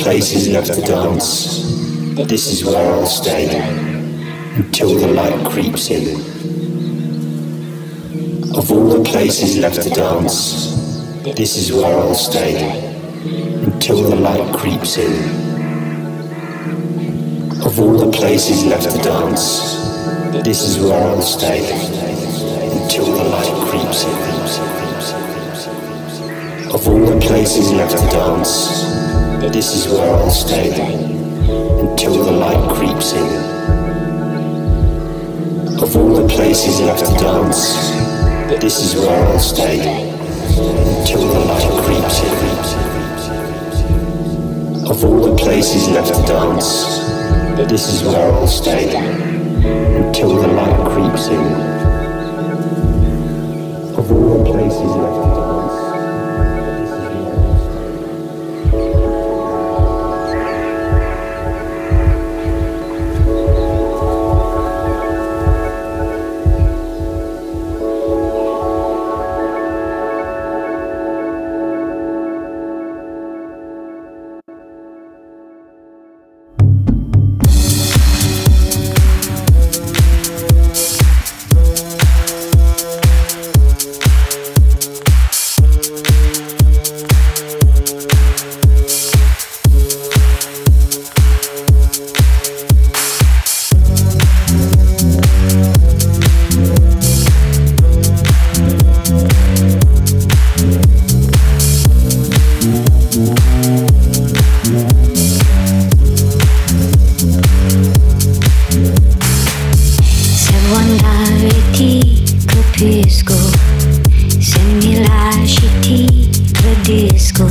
places left to dance, this is where I'll stay until the light creeps in. Of all the places left to dance, this is where I'll stay until the light creeps in. Of all the places left to dance, this is where I'll stay until the light creeps in. Of all the places left to dance, this is where I'll stay until the light creeps in. Of all the places left to dance, this is where I'll stay until the light creeps in. Of all the places left to dance, this is where I'll stay until the light creeps in. Of all the places left to dance.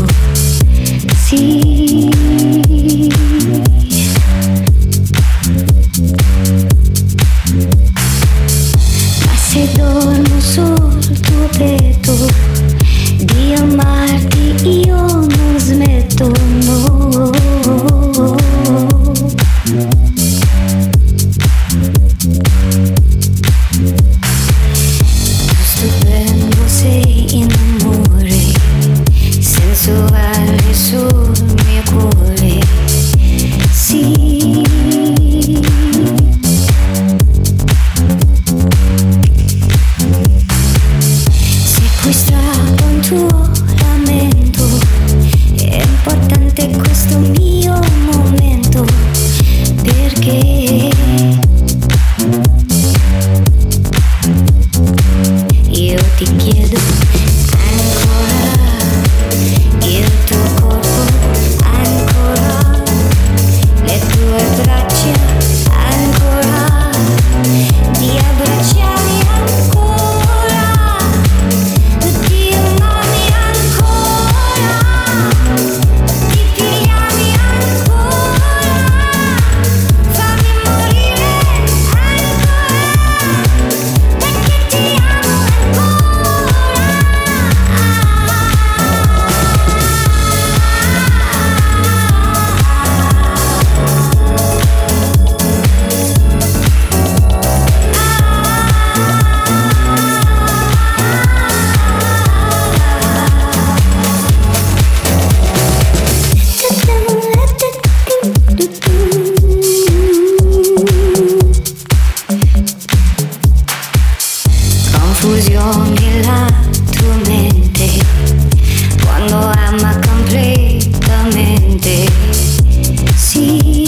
Tradisco. Sì.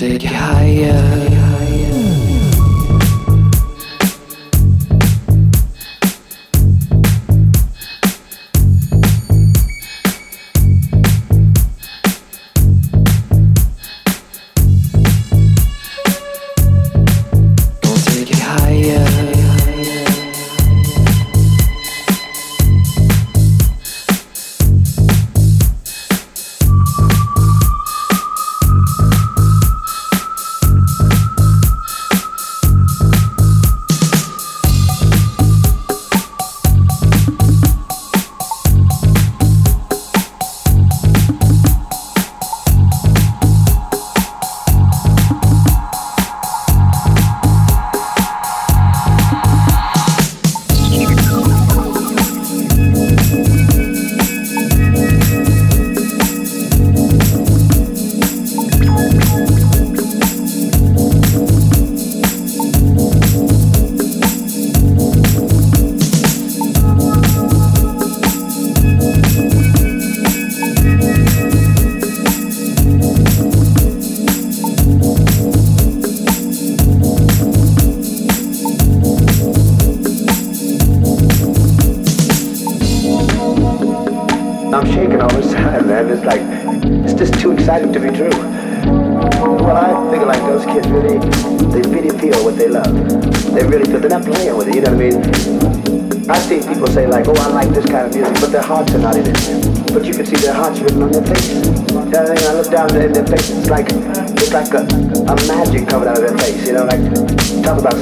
Take you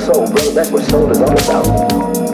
soul, brother, that's what soul is all about.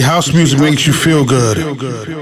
See, house music makes you feel good.